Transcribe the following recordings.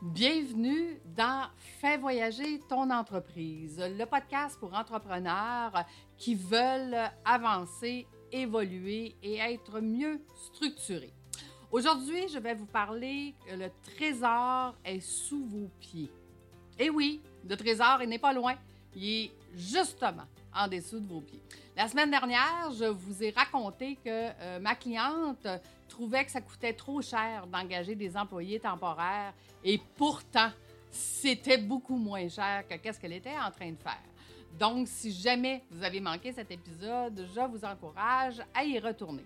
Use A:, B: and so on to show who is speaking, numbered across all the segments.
A: Bienvenue dans Fais voyager ton entreprise, le podcast pour entrepreneurs qui veulent avancer, évoluer et être mieux structurés. Aujourd'hui, je vais vous parler que le trésor est sous vos pieds. Et oui, le trésor, n'est pas loin. Il est justement en dessous de vos pieds. La semaine dernière, je vous ai raconté que euh, ma cliente trouvait que ça coûtait trop cher d'engager des employés temporaires et pourtant, c'était beaucoup moins cher que qu'est-ce qu'elle était en train de faire. Donc, si jamais vous avez manqué cet épisode, je vous encourage à y retourner.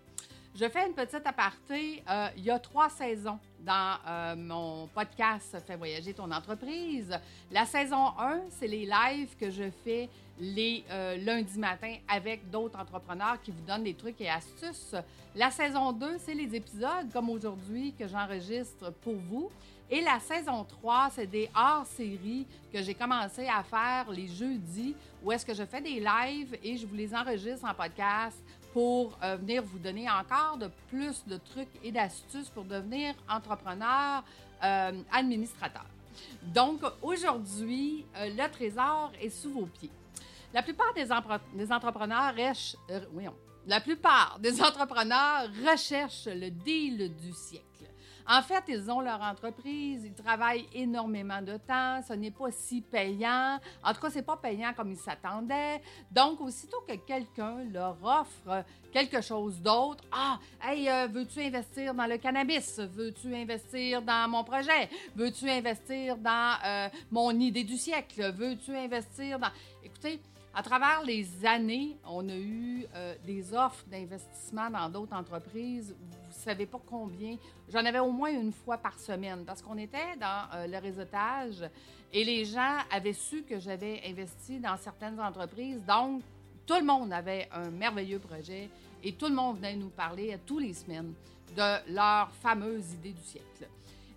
A: Je fais une petite aparté. Euh, il y a trois saisons dans euh, mon podcast Fais voyager ton entreprise. La saison 1, c'est les lives que je fais les euh, lundis matins avec d'autres entrepreneurs qui vous donnent des trucs et astuces. La saison 2, c'est les épisodes comme aujourd'hui que j'enregistre pour vous. Et la saison 3, c'est des hors-séries que j'ai commencé à faire les jeudis où est-ce que je fais des lives et je vous les enregistre en podcast pour euh, venir vous donner encore de plus de trucs et d'astuces pour devenir entrepreneur, euh, administrateur. Donc aujourd'hui, euh, le trésor est sous vos pieds. La plupart des, entrepreneurs, la plupart des entrepreneurs recherchent le deal du siècle. En fait, ils ont leur entreprise, ils travaillent énormément de temps, ce n'est pas si payant. En tout cas, c'est pas payant comme ils s'attendaient. Donc, aussitôt que quelqu'un leur offre quelque chose d'autre, ah, hey, euh, veux-tu investir dans le cannabis? Veux-tu investir dans mon projet? Veux-tu investir dans euh, mon idée du siècle? Veux-tu investir dans... Écoutez, à travers les années, on a eu euh, des offres d'investissement dans d'autres entreprises. Vous ne savez pas combien. J'en avais au moins une fois par semaine parce qu'on était dans euh, le réseautage et les gens avaient su que j'avais investi dans certaines entreprises. Donc, tout le monde avait un merveilleux projet et tout le monde venait nous parler à tous les semaines de leur fameuse idée du siècle.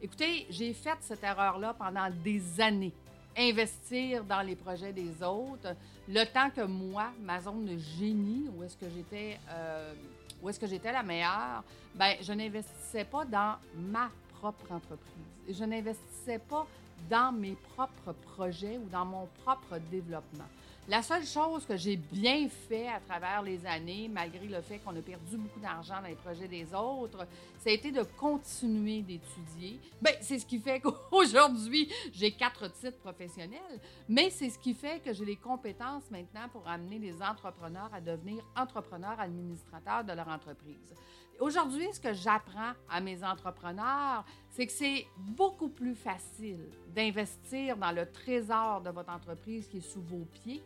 A: Écoutez, j'ai fait cette erreur-là pendant des années investir dans les projets des autres. Le temps que moi, ma zone de génie, où est-ce que j'étais, euh, où est-ce que j'étais la meilleure, ben je n'investissais pas dans ma propre entreprise. Je n'investissais pas dans mes propres projets ou dans mon propre développement. La seule chose que j'ai bien fait à travers les années, malgré le fait qu'on a perdu beaucoup d'argent dans les projets des autres, ça a été de continuer d'étudier. Bien, c'est ce qui fait qu'aujourd'hui, j'ai quatre titres professionnels, mais c'est ce qui fait que j'ai les compétences maintenant pour amener les entrepreneurs à devenir entrepreneurs administrateurs de leur entreprise. Aujourd'hui, ce que j'apprends à mes entrepreneurs, c'est que c'est beaucoup plus facile d'investir dans le trésor de votre entreprise qui est sous vos pieds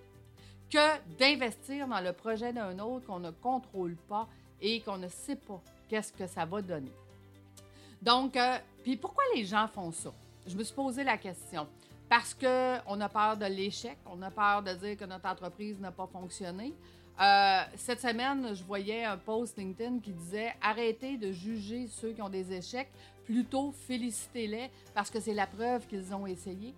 A: que d'investir dans le projet d'un autre qu'on ne contrôle pas et qu'on ne sait pas qu'est-ce que ça va donner. Donc, euh, puis pourquoi les gens font ça? Je me suis posé la question. Parce qu'on a peur de l'échec, on a peur de dire que notre entreprise n'a pas fonctionné. Euh, cette semaine, je voyais un post LinkedIn qui disait arrêtez de juger ceux qui ont des échecs, plutôt félicitez-les parce que c'est la preuve qu'ils ont essayé.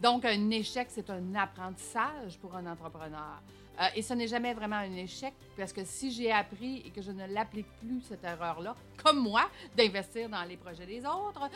A: Donc, un échec, c'est un apprentissage pour un entrepreneur. Euh, et ce n'est jamais vraiment un échec parce que si j'ai appris et que je ne l'applique plus, cette erreur-là, comme moi, d'investir dans les projets des autres,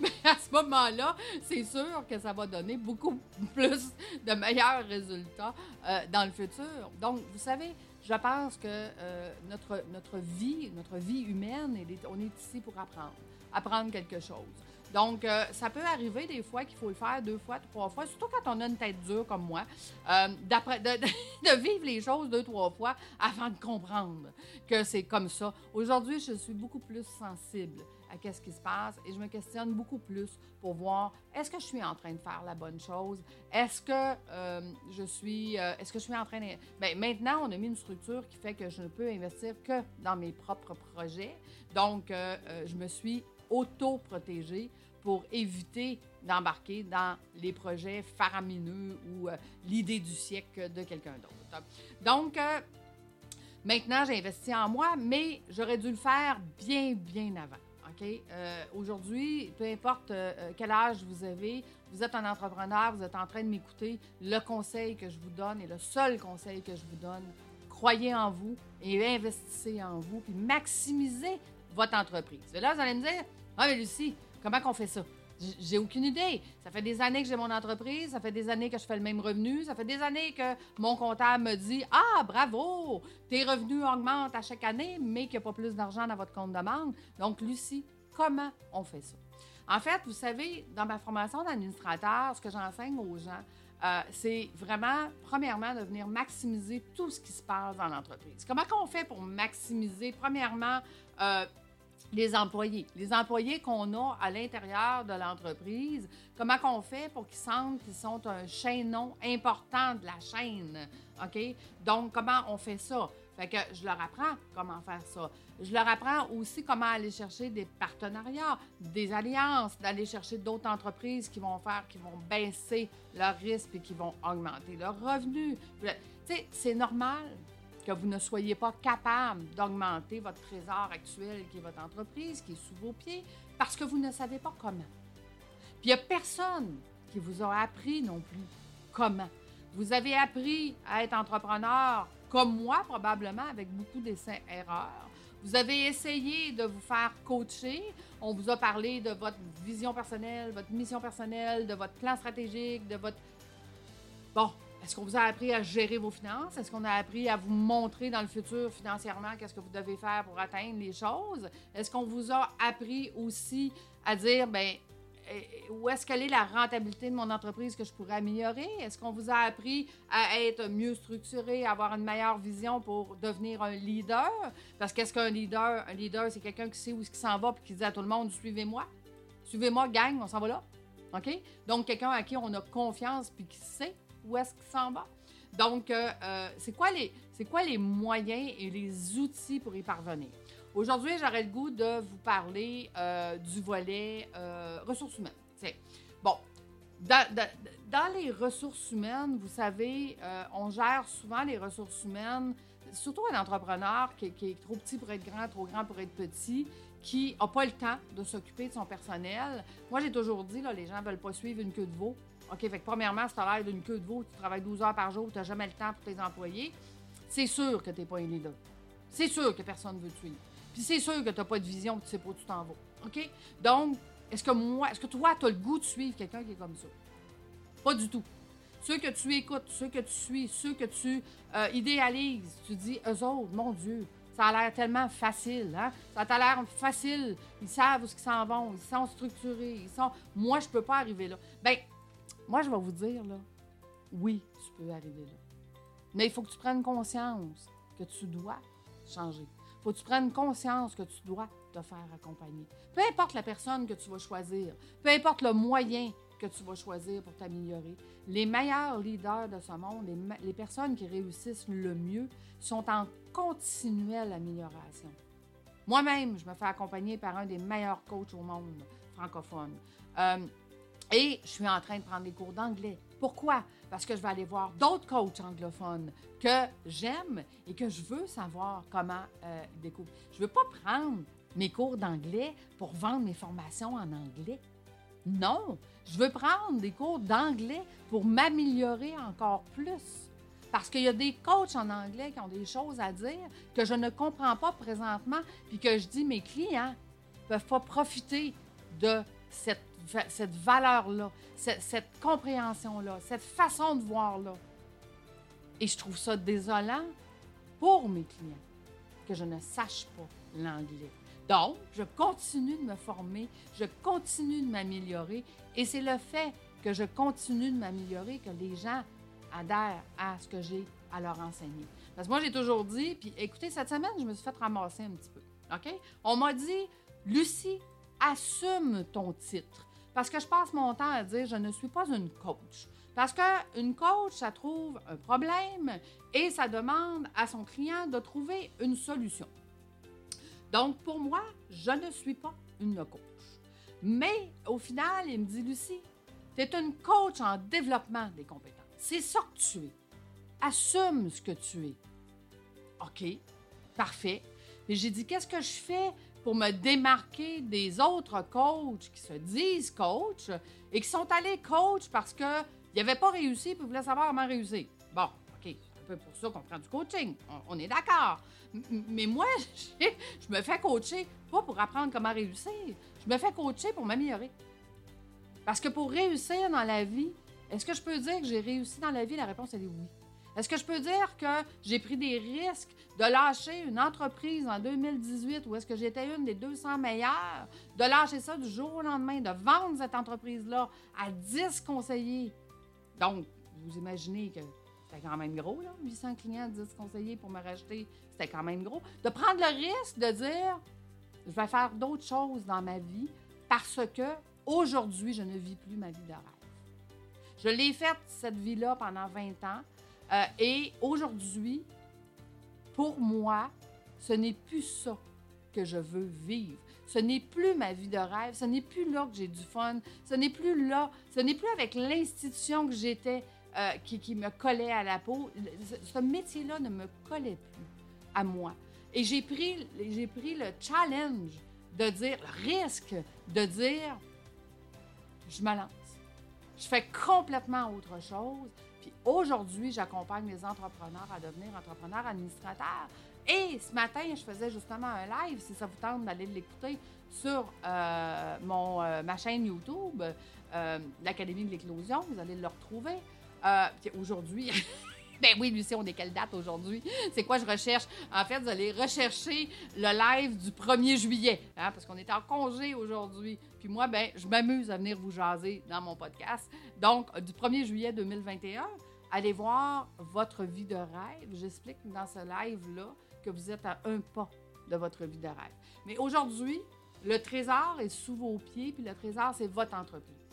A: mais à ce moment-là, c'est sûr que ça va donner beaucoup plus de meilleurs résultats euh, dans le futur. Donc, vous savez, je pense que euh, notre, notre vie, notre vie humaine, on est ici pour apprendre, apprendre quelque chose. Donc, euh, ça peut arriver des fois qu'il faut le faire deux fois, trois fois, surtout quand on a une tête dure comme moi, euh, de, vivre les choses deux, trois fois avant de comprendre que c'est comme ça. Aujourd'hui, je suis beaucoup plus sensible à ce qui se passe et je me questionne beaucoup plus pour voir est-ce que je suis en train de faire la bonne chose? Est-ce que euh, je suis est-ce que je suis en train de ben, maintenant on a mis une structure qui fait que je ne peux investir que dans mes propres projets donc je me suis auto-protégée pour éviter d'embarquer dans les projets faramineux ou euh, l'idée du siècle de quelqu'un d'autre. Donc, euh, maintenant, j'ai investi en moi, mais j'aurais dû le faire bien, bien avant. Euh, aujourd'hui, peu importe quel âge vous avez, vous êtes un entrepreneur, vous êtes en train de m'écouter, le conseil que je vous donne et le seul conseil que je vous donne, croyez en vous et investissez en vous, puis maximisez votre entreprise. Là, vous allez me dire, ah, mais Lucie, Comment qu'on fait ça? J'ai aucune idée. Ça fait des années que j'ai mon entreprise, ça fait des années que je fais le même revenu, ça fait des années que mon comptable me dit Ah, bravo, tes revenus augmentent à chaque année, mais qu'il n'y a pas plus d'argent dans votre compte de banque. Donc, Lucie, comment on fait ça? En fait, vous savez, dans ma formation d'administrateur, ce que j'enseigne aux gens, euh, c'est vraiment, premièrement, de venir maximiser tout ce qui se passe dans l'entreprise. Comment on fait pour maximiser, premièrement, euh, les employés. Les employés qu'on a à l'intérieur de l'entreprise, comment on fait pour qu'ils sentent qu'ils sont un chaînon important de la chaîne, OK? Donc, comment on fait ça? Fait que je leur apprends comment faire ça. Je leur apprends aussi comment aller chercher des partenariats, des alliances, d'aller chercher d'autres entreprises qui vont faire, qui vont baisser leurs risques et qui vont augmenter leurs revenus. Tu sais, c'est normal que vous ne soyez pas capable d'augmenter votre trésor actuel qui est votre entreprise, qui est sous vos pieds, parce que vous ne savez pas comment. Puis il n'y a personne qui vous a appris non plus comment. Vous avez appris à être entrepreneur comme moi, probablement, avec beaucoup d'essais-erreurs. Vous avez essayé de vous faire coacher. On vous a parlé de votre vision personnelle, votre mission personnelle, de votre plan stratégique, de votre... Bon, est-ce qu'on vous a appris à gérer vos finances? Est-ce qu'on a appris à vous montrer dans le futur financièrement qu'est-ce que vous devez faire pour atteindre les choses? Est-ce qu'on vous a appris aussi à dire, ben eh, où est-ce qu'elle est la rentabilité de mon entreprise que je pourrais améliorer? Est-ce qu'on vous a appris à être mieux structuré, à avoir une meilleure vision pour devenir un leader? Parce qu'est-ce qu'un leader? Un leader, c'est quelqu'un qui sait où est-ce qu'il s'en va et qui dit à tout le monde, suivez-moi. Suivez-moi, gang, on s'en va là. OK? Donc, quelqu'un à qui on a confiance puis qui sait où est-ce qu'il s'en va. Donc, euh, euh, c'est quoi, les, quoi les moyens et les outils pour y parvenir? Aujourd'hui, j'aurais le goût de vous parler euh, du volet ressources humaines. bon, dans, les ressources humaines, vous savez, on gère souvent les ressources humaines, surtout un entrepreneur qui, qui, est trop petit pour être grand, trop grand pour être petit, qui n'a pas le temps de s'occuper de son personnel. Moi, j'ai toujours dit, là, les gens ne veulent pas suivre une queue de veau. OK, fait que premièrement, si tu l'air d'une queue de veau, tu travailles 12 heures par jour, tu n'as jamais le temps pour tes employés, c'est sûr que tu n'es pas un leader. C'est sûr que personne ne veut te suivre. Puis c'est sûr que tu n'as pas de vision, tu sais pas où tu t'en vas. OK? Donc, est-ce que moi, est-ce que toi, tu as le goût de suivre quelqu'un qui est comme ça? Pas du tout. Ceux que tu écoutes, ceux que tu suis, ceux que tu euh, idéalises, tu dis, eux autres, mon Dieu, ça a l'air tellement facile, hein? Ça a l'air facile. Ils savent où ils s'en vont, ils sont structurés, ils sont. Moi, je peux pas arriver là. Ben, moi, je vais vous dire, là, oui, tu peux arriver là. Mais il faut que tu prennes conscience que tu dois changer. Il faut que tu prennes conscience que tu dois te faire accompagner. Peu importe la personne que tu vas choisir, peu importe le moyen que tu vas choisir pour t'améliorer, les meilleurs leaders de ce monde, les, personnes qui réussissent le mieux, sont en continuelle amélioration. Moi-même, je me fais accompagner par un des meilleurs coachs au monde francophone. Euh, et je suis en train de prendre des cours d'anglais. Pourquoi? Parce que je vais aller voir d'autres coachs anglophones que j'aime et que je veux savoir comment euh, découvrir. Je ne veux pas prendre mes cours d'anglais pour vendre mes formations en anglais. Non, je veux prendre des cours d'anglais pour m'améliorer encore plus. Parce qu'il y a des coachs en anglais qui ont des choses à dire que je ne comprends pas présentement, puis que je dis mes clients ne peuvent pas profiter de cette cette valeur-là, cette, compréhension-là, cette façon de voir-là. Et je trouve ça désolant pour mes clients que je ne sache pas l'anglais. Donc, je continue de me former, je continue de m'améliorer et c'est le fait que je continue de m'améliorer que les gens adhèrent à ce que j'ai à leur enseigner. Parce que moi, j'ai toujours dit, puis écoutez, cette semaine, je me suis fait ramasser un petit peu. OK? On m'a dit, Lucie, assume ton titre. Parce que je passe mon temps à dire je ne suis pas une coach. Parce qu'une coach, ça trouve un problème et ça demande à son client de trouver une solution. Donc, pour moi, je ne suis pas une coach. Mais au final, il me dit Lucie, tu es une coach en développement des compétences. C'est ça que tu es. Assume ce que tu es. OK, parfait. Et j'ai dit Qu'est-ce que je fais pour me démarquer des autres coachs qui se disent coach et qui sont allés coach parce qu'ils n'avaient pas réussi et voulaient savoir comment réussir? Peu pour ça qu'on prend du coaching. On, est d'accord. Mais moi, je me fais coacher pas pour apprendre comment réussir. Je me fais coacher pour m'améliorer. Parce que pour réussir dans la vie, est-ce que je peux dire que j'ai réussi dans la vie? La réponse, elle est oui. Est-ce que je peux dire que j'ai pris des risques de lâcher une entreprise en 2018 où est-ce que j'étais une des 200 meilleures, de lâcher ça du jour au lendemain, de vendre cette entreprise-là à 10 conseillers? Donc, vous imaginez que c'était quand même gros, là, 800 clients, 10 conseillers pour me racheter, c'était quand même gros. De prendre le risque de dire, je vais faire d'autres choses dans ma vie parce que aujourd'hui, je ne vis plus ma vie de rêve. Je l'ai faite, cette vie-là, pendant 20 ans. Euh, et aujourd'hui, pour moi, ce n'est plus ça que je veux vivre. Ce n'est plus ma vie de rêve. Ce n'est plus là que j'ai du fun. Ce n'est plus là. Ce n'est plus avec l'institution que j'étais euh, qui, me collait à la peau. Ce métier-là ne me collait plus à moi. Et j'ai pris, j'ai pris le challenge de dire, le risque de dire, je me lance. Je fais complètement autre chose. Puis aujourd'hui, j'accompagne les entrepreneurs à devenir entrepreneurs administrateurs. Et ce matin, je faisais justement un live, si ça vous tente d'aller l'écouter, sur euh, mon, euh, ma chaîne YouTube, l'Académie de l'éclosion. Vous allez le retrouver. Aujourd'hui, Ben oui, Lucie, on est quelle date aujourd'hui? C'est quoi je recherche? En fait, vous allez rechercher le live du 1er juillet, hein, parce qu'on est en congé aujourd'hui. Puis moi, ben, je m'amuse à venir vous jaser dans mon podcast. Donc, du 1er juillet 2021, allez voir votre vie de rêve. J'explique dans ce live-là que vous êtes à un pas de votre vie de rêve. Mais aujourd'hui, le trésor est sous vos pieds, puis le trésor, c'est votre entreprise.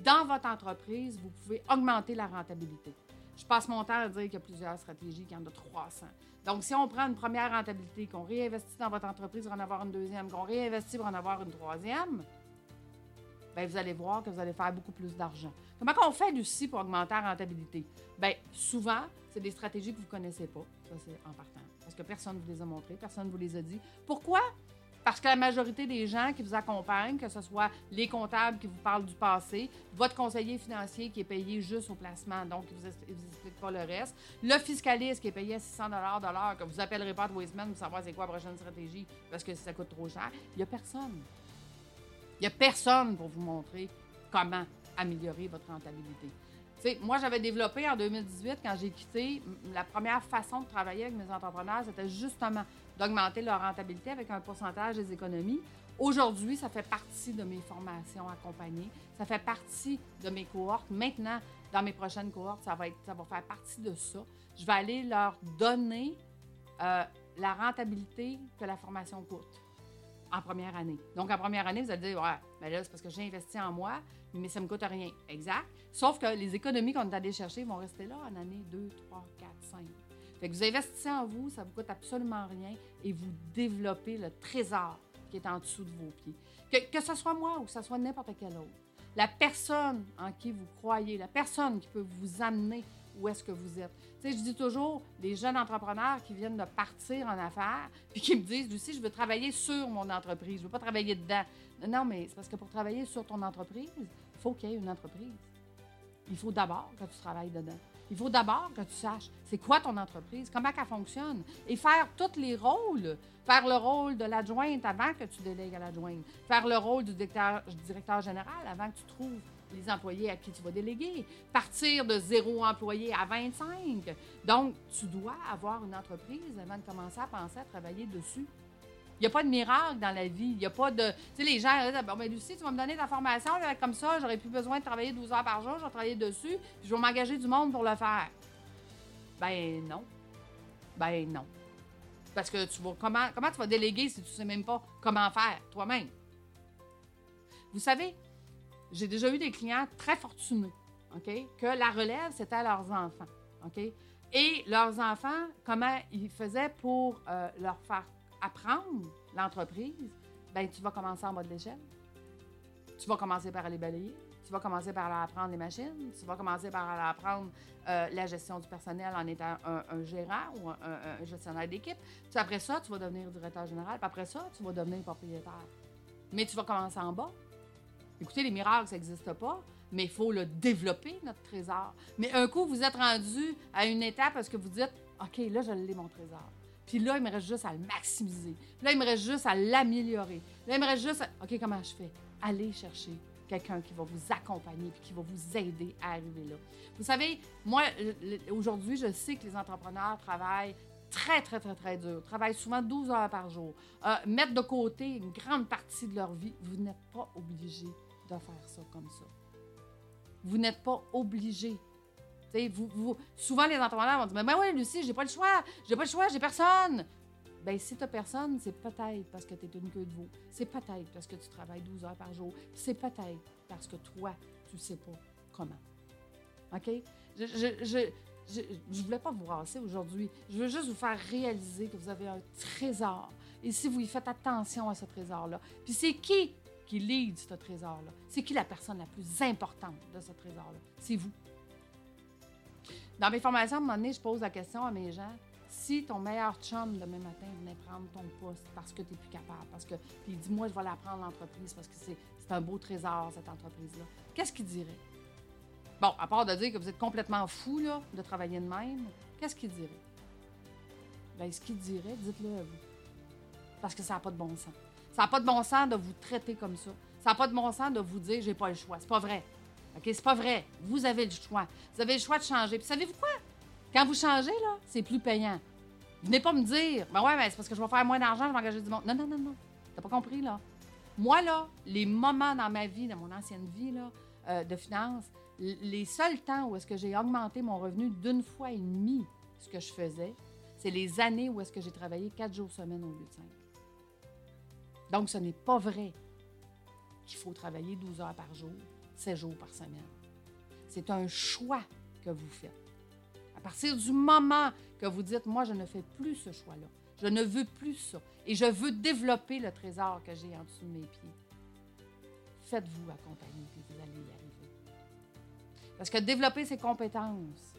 A: Dans votre entreprise, vous pouvez augmenter la rentabilité. Je passe mon temps à dire qu'il y a plusieurs stratégies, qu'il y en a 300. Donc, si on prend une première rentabilité, qu'on réinvestit dans votre entreprise pour en avoir une deuxième, qu'on réinvestit pour en avoir une troisième, bien, vous allez voir que vous allez faire beaucoup plus d'argent. Comment on fait, Lucie, pour augmenter la rentabilité? Bien, souvent, c'est des stratégies que vous ne connaissez pas. Ça, c'est en partant. Parce que personne ne vous les a montrées, personne ne vous les a dit. Pourquoi? Parce que la majorité des gens qui vous accompagnent, que ce soit les comptables qui vous parlent du passé, votre conseiller financier qui est payé juste au placement, donc il ne vous, explique pas le reste, le fiscaliste qui est payé à 600 de l'heure, que vous appellerez pas de Wasteman pour savoir c'est quoi la prochaine stratégie parce que ça coûte trop cher, il n'y a personne. Il n'y a personne pour vous montrer comment améliorer votre rentabilité. sais, moi, j'avais développé en 2018, quand j'ai quitté, la première façon de travailler avec mes entrepreneurs, c'était justement d'augmenter leur rentabilité avec un pourcentage des économies. Aujourd'hui, ça fait partie de mes formations accompagnées. Ça fait partie de mes cohortes. Maintenant, dans mes prochaines cohortes, ça va, être, ça va faire partie de ça. Je vais aller leur donner euh, la rentabilité que la formation coûte en première année. Donc, en première année, vous allez dire, ouais, ben là, c'est parce que j'ai investi en moi, mais ça ne me coûte rien. Exact. Sauf que les économies qu'on est allé chercher vont rester là en année 2, 3, 4, 5. Vous investissez en vous, ça ne vous coûte absolument rien et vous développez le trésor qui est en dessous de vos pieds. Que, que ce soit moi ou que ce soit n'importe quel autre. La personne en qui vous croyez, la personne qui peut vous amener où est-ce que vous êtes. Tu sais, je dis toujours, les jeunes entrepreneurs qui viennent de partir en affaires, puis qui me disent, Lucie, je veux travailler sur mon entreprise, je ne veux pas travailler dedans. Non, mais c'est parce que pour travailler sur ton entreprise, il faut qu'il y ait une entreprise. Il faut d'abord que tu travailles dedans. Il faut d'abord que tu saches c'est quoi ton entreprise, comment elle fonctionne, et faire tous les rôles. Faire le rôle de l'adjointe avant que tu délègues à l'adjointe. Faire le rôle du directeur, directeur général avant que tu trouves les employés à qui tu vas déléguer. Partir de zéro employé à 25. Donc, tu dois avoir une entreprise avant de commencer à penser à travailler dessus. N'y a pas de miracle dans la vie. Il n'y a pas de. Tu sais, les gens, bon, ben, Lucie, tu vas me donner ta formation, comme ça, j'aurais plus besoin de travailler 12 heures par jour, je vais travailler dessus, puis je vais m'engager du monde pour le faire. Ben non. Ben non. Parce que tu vas. Comment, comment tu vas déléguer si tu ne sais même pas comment faire toi-même? Vous savez, j'ai déjà eu des clients très fortunés, OK? Que la relève, c'était leurs enfants, OK? Et leurs enfants, comment ils faisaient pour euh, leur faire apprendre l'entreprise, ben tu vas commencer en bas de l'échelle. Tu vas commencer par aller balayer. Tu vas commencer par apprendre les machines. Tu vas commencer par apprendre euh, la gestion du personnel en étant un, gérant ou un, gestionnaire d'équipe. après ça, tu vas devenir directeur général. Puis après ça, tu vas devenir propriétaire. Mais tu vas commencer en bas. Écoutez, les miracles, ça n'existe pas, mais il faut le développer, notre trésor. Mais un coup, vous êtes rendu à une étape parce que vous dites OK, là, je l'ai, mon trésor. Puis là, il me reste juste à le maximiser. Puis là, il me reste juste à l'améliorer. Là, il me reste juste à... OK, comment je fais? Allez chercher quelqu'un qui va vous accompagner puis qui va vous aider à arriver là. Vous savez, moi, aujourd'hui, je sais que les entrepreneurs travaillent très, très, très, très dur, travaillent souvent 12 heures par jour, euh, mettre de côté une grande partie de leur vie. Vous n'êtes pas obligé de faire ça comme ça. Vous n'êtes pas obligé. Vous, souvent, les entrepreneurs vont dire ben oui, Lucie, j'ai pas le choix, j'ai pas le choix, j'ai personne. Ben, si tu personne, c'est peut-être parce que tu es une queue de veau. C'est peut-être parce que tu travailles 12 heures par jour. C'est peut-être parce que toi, tu sais pas comment. OK? Je, je, voulais pas vous rasser aujourd'hui. Je veux juste vous faire réaliser que vous avez un trésor. Et si vous y faites attention à ce trésor-là, puis c'est qui qui lead ce trésor-là? C'est qui la personne la plus importante de ce trésor-là? C'est vous. Dans mes formations, à un moment donné, je pose la question à mes gens si ton meilleur chum demain matin venait prendre ton poste parce que tu n'es plus capable, parce que puis il dit moi je vais la prendre l'entreprise parce que c'est, un beau trésor cette entreprise-là, qu'est-ce qu'il dirait? Bon, à part de dire que vous êtes complètement fou là, de travailler de même, qu'est-ce qu'il dirait? Bien, ce qu'il dirait, dites-le à vous. Parce que ça n'a pas de bon sens. Ça n'a pas de bon sens de vous traiter comme ça. Ça n'a pas de bon sens de vous dire j'ai pas le choix. C'est pas vrai. OK? C'est pas vrai. Vous avez le choix. Vous avez le choix de changer. Puis savez-vous quoi? Quand vous changez, là, c'est plus payant. Venez pas me dire, ben ouais, mais c'est parce que je vais faire moins d'argent, je vais engager du monde. Non, non, non, non. T'as pas compris, là. Moi, là, les moments dans ma vie, dans mon ancienne vie, là, euh, de finance, les seuls temps où est-ce que j'ai augmenté mon revenu d'une fois et demie ce que je faisais, c'est les années où est-ce que j'ai travaillé quatre jours semaine au lieu de cinq. Donc, ce n'est pas vrai qu'il faut travailler 12 heures par jour, 7 jours par semaine. C'est un choix que vous faites. À partir du moment que vous dites, moi, je ne fais plus ce choix-là, je ne veux plus ça, et je veux développer le trésor que j'ai en dessous de mes pieds, faites-vous accompagner, puis vous allez y arriver. Parce que développer ses compétences,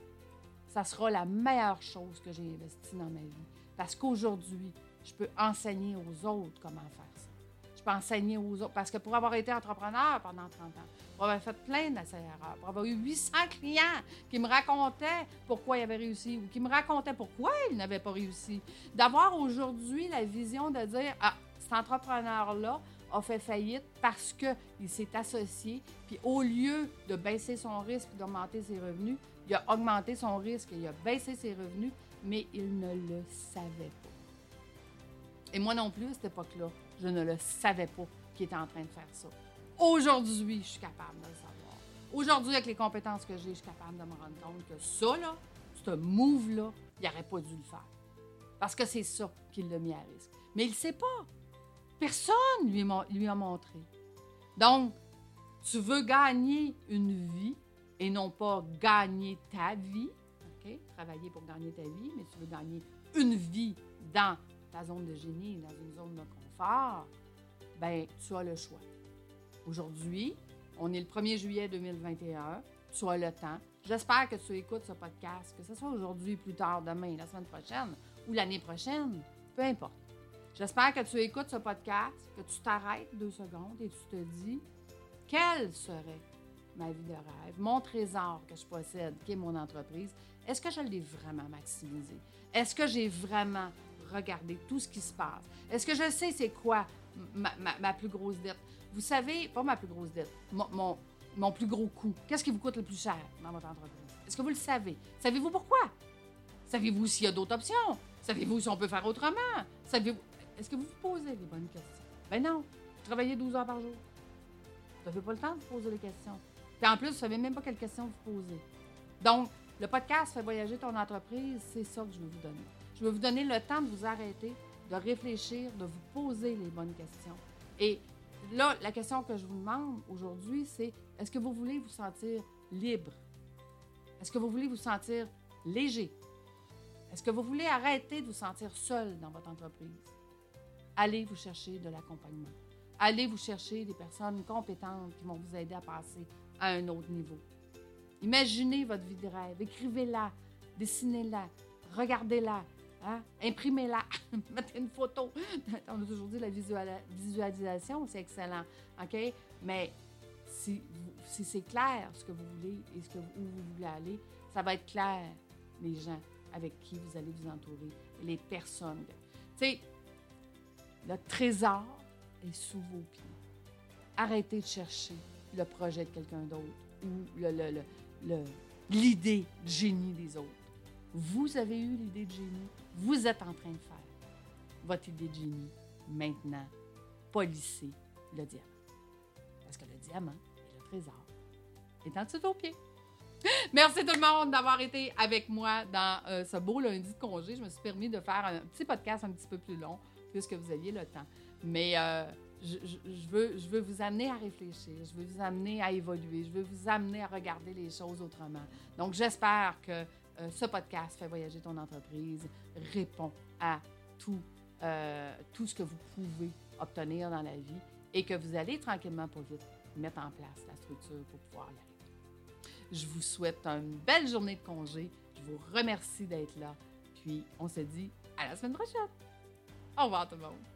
A: ça sera la meilleure chose que j'ai investie dans ma vie. Parce qu'aujourd'hui, je peux enseigner aux autres comment faire ça. Je peux enseigner aux autres. Parce que pour avoir été entrepreneur pendant 30 ans, pour avoir fait plein d'erreurs, pour avoir eu 800 clients qui me racontaient pourquoi ils avaient réussi ou qui me racontaient pourquoi ils n'avaient pas réussi, d'avoir aujourd'hui la vision de dire Ah, cet entrepreneur-là a fait faillite parce qu'il s'est associé, puis au lieu de baisser son risque et d'augmenter ses revenus, il a augmenté son risque et il a baissé ses revenus, mais il ne le savait pas. Et moi non plus, à cette époque-là, je ne le savais pas qu'il était en train de faire ça. Aujourd'hui, je suis capable de le savoir. Aujourd'hui, avec les compétences que j'ai, je suis capable de me rendre compte que ça, là, ce move-là, il n'aurait pas dû le faire. Parce que c'est ça qui l'a mis à risque. Mais il ne sait pas. Personne lui, lui a montré. Donc, tu veux gagner une vie et non pas gagner ta vie. OK? Travailler pour gagner ta vie, mais tu veux gagner une vie dans ta zone de génie, dans une zone de confort, ben tu as le choix. Aujourd'hui, on est le 1er juillet 2021, tu as le temps. J'espère que tu écoutes ce podcast, que ce soit aujourd'hui, plus tard, demain, la semaine prochaine ou l'année prochaine, peu importe. J'espère que tu écoutes ce podcast, que tu t'arrêtes deux secondes et tu te dis quelle serait ma vie de rêve, mon trésor que je possède, qui est mon entreprise? Est-ce que je l'ai vraiment maximisé? Est-ce que j'ai vraiment regardé tout ce qui se passe? Est-ce que je sais c'est quoi ma, plus grosse dette? Vous savez, pas ma plus grosse dette, mon, mon, plus gros coût. Qu'est-ce qui vous coûte le plus cher dans votre entreprise? Est-ce que vous le savez? Savez-vous pourquoi? Savez-vous s'il y a d'autres options? Savez-vous si on peut faire autrement? Savez-vous... Est-ce que vous vous posez les bonnes questions? Ben non. Vous travaillez 12 heures par jour. Vous n'avez pas le temps de vous poser les questions. Puis en plus, vous ne savez même pas quelles questions vous poser. Donc, le podcast Fait voyager ton entreprise, c'est ça que je veux vous donner. Je veux vous donner le temps de vous arrêter, de réfléchir, de vous poser les bonnes questions. Et là, la question que je vous demande aujourd'hui, c'est est-ce que vous voulez vous sentir libre? Est-ce que vous voulez vous sentir léger? Est-ce que vous voulez arrêter de vous sentir seul dans votre entreprise? Allez vous chercher de l'accompagnement. Allez vous chercher des personnes compétentes qui vont vous aider à passer à un autre niveau. Imaginez votre vie de rêve, écrivez-la, dessinez-la, regardez-la, Hein? Imprimez-la, mettez une photo. On a toujours dit la visualisation, c'est excellent. OK? Mais si, c'est clair ce que vous voulez et où vous voulez aller, ça va être clair, les gens, avec qui vous allez vous entourer, les personnes. Tu sais, le trésor est sous vos pieds. Arrêtez de chercher le projet de quelqu'un d'autre ou l'idée de génie des autres. Vous avez eu l'idée de génie, vous êtes en train de faire votre idée de génie. Maintenant, polissez le diamant. Parce que le diamant et le trésor est en dessous de vos pieds. Merci tout le monde d'avoir été avec moi dans euh, ce beau lundi de congé. Je me suis permis de faire un petit podcast un petit peu plus long puisque vous aviez le temps. Mais euh, je, veux, je veux vous amener à réfléchir, je veux vous amener à évoluer, je veux vous amener à regarder les choses autrement. Donc, j'espère que euh, ce podcast fait voyager ton entreprise, répond à tout, tout ce que vous pouvez obtenir dans la vie et que vous allez tranquillement, pas vite, mettre en place la structure pour pouvoir y arriver. Je vous souhaite une belle journée de congé. Je vous remercie d'être là. Puis, on se dit à la semaine prochaine. Au revoir tout le monde.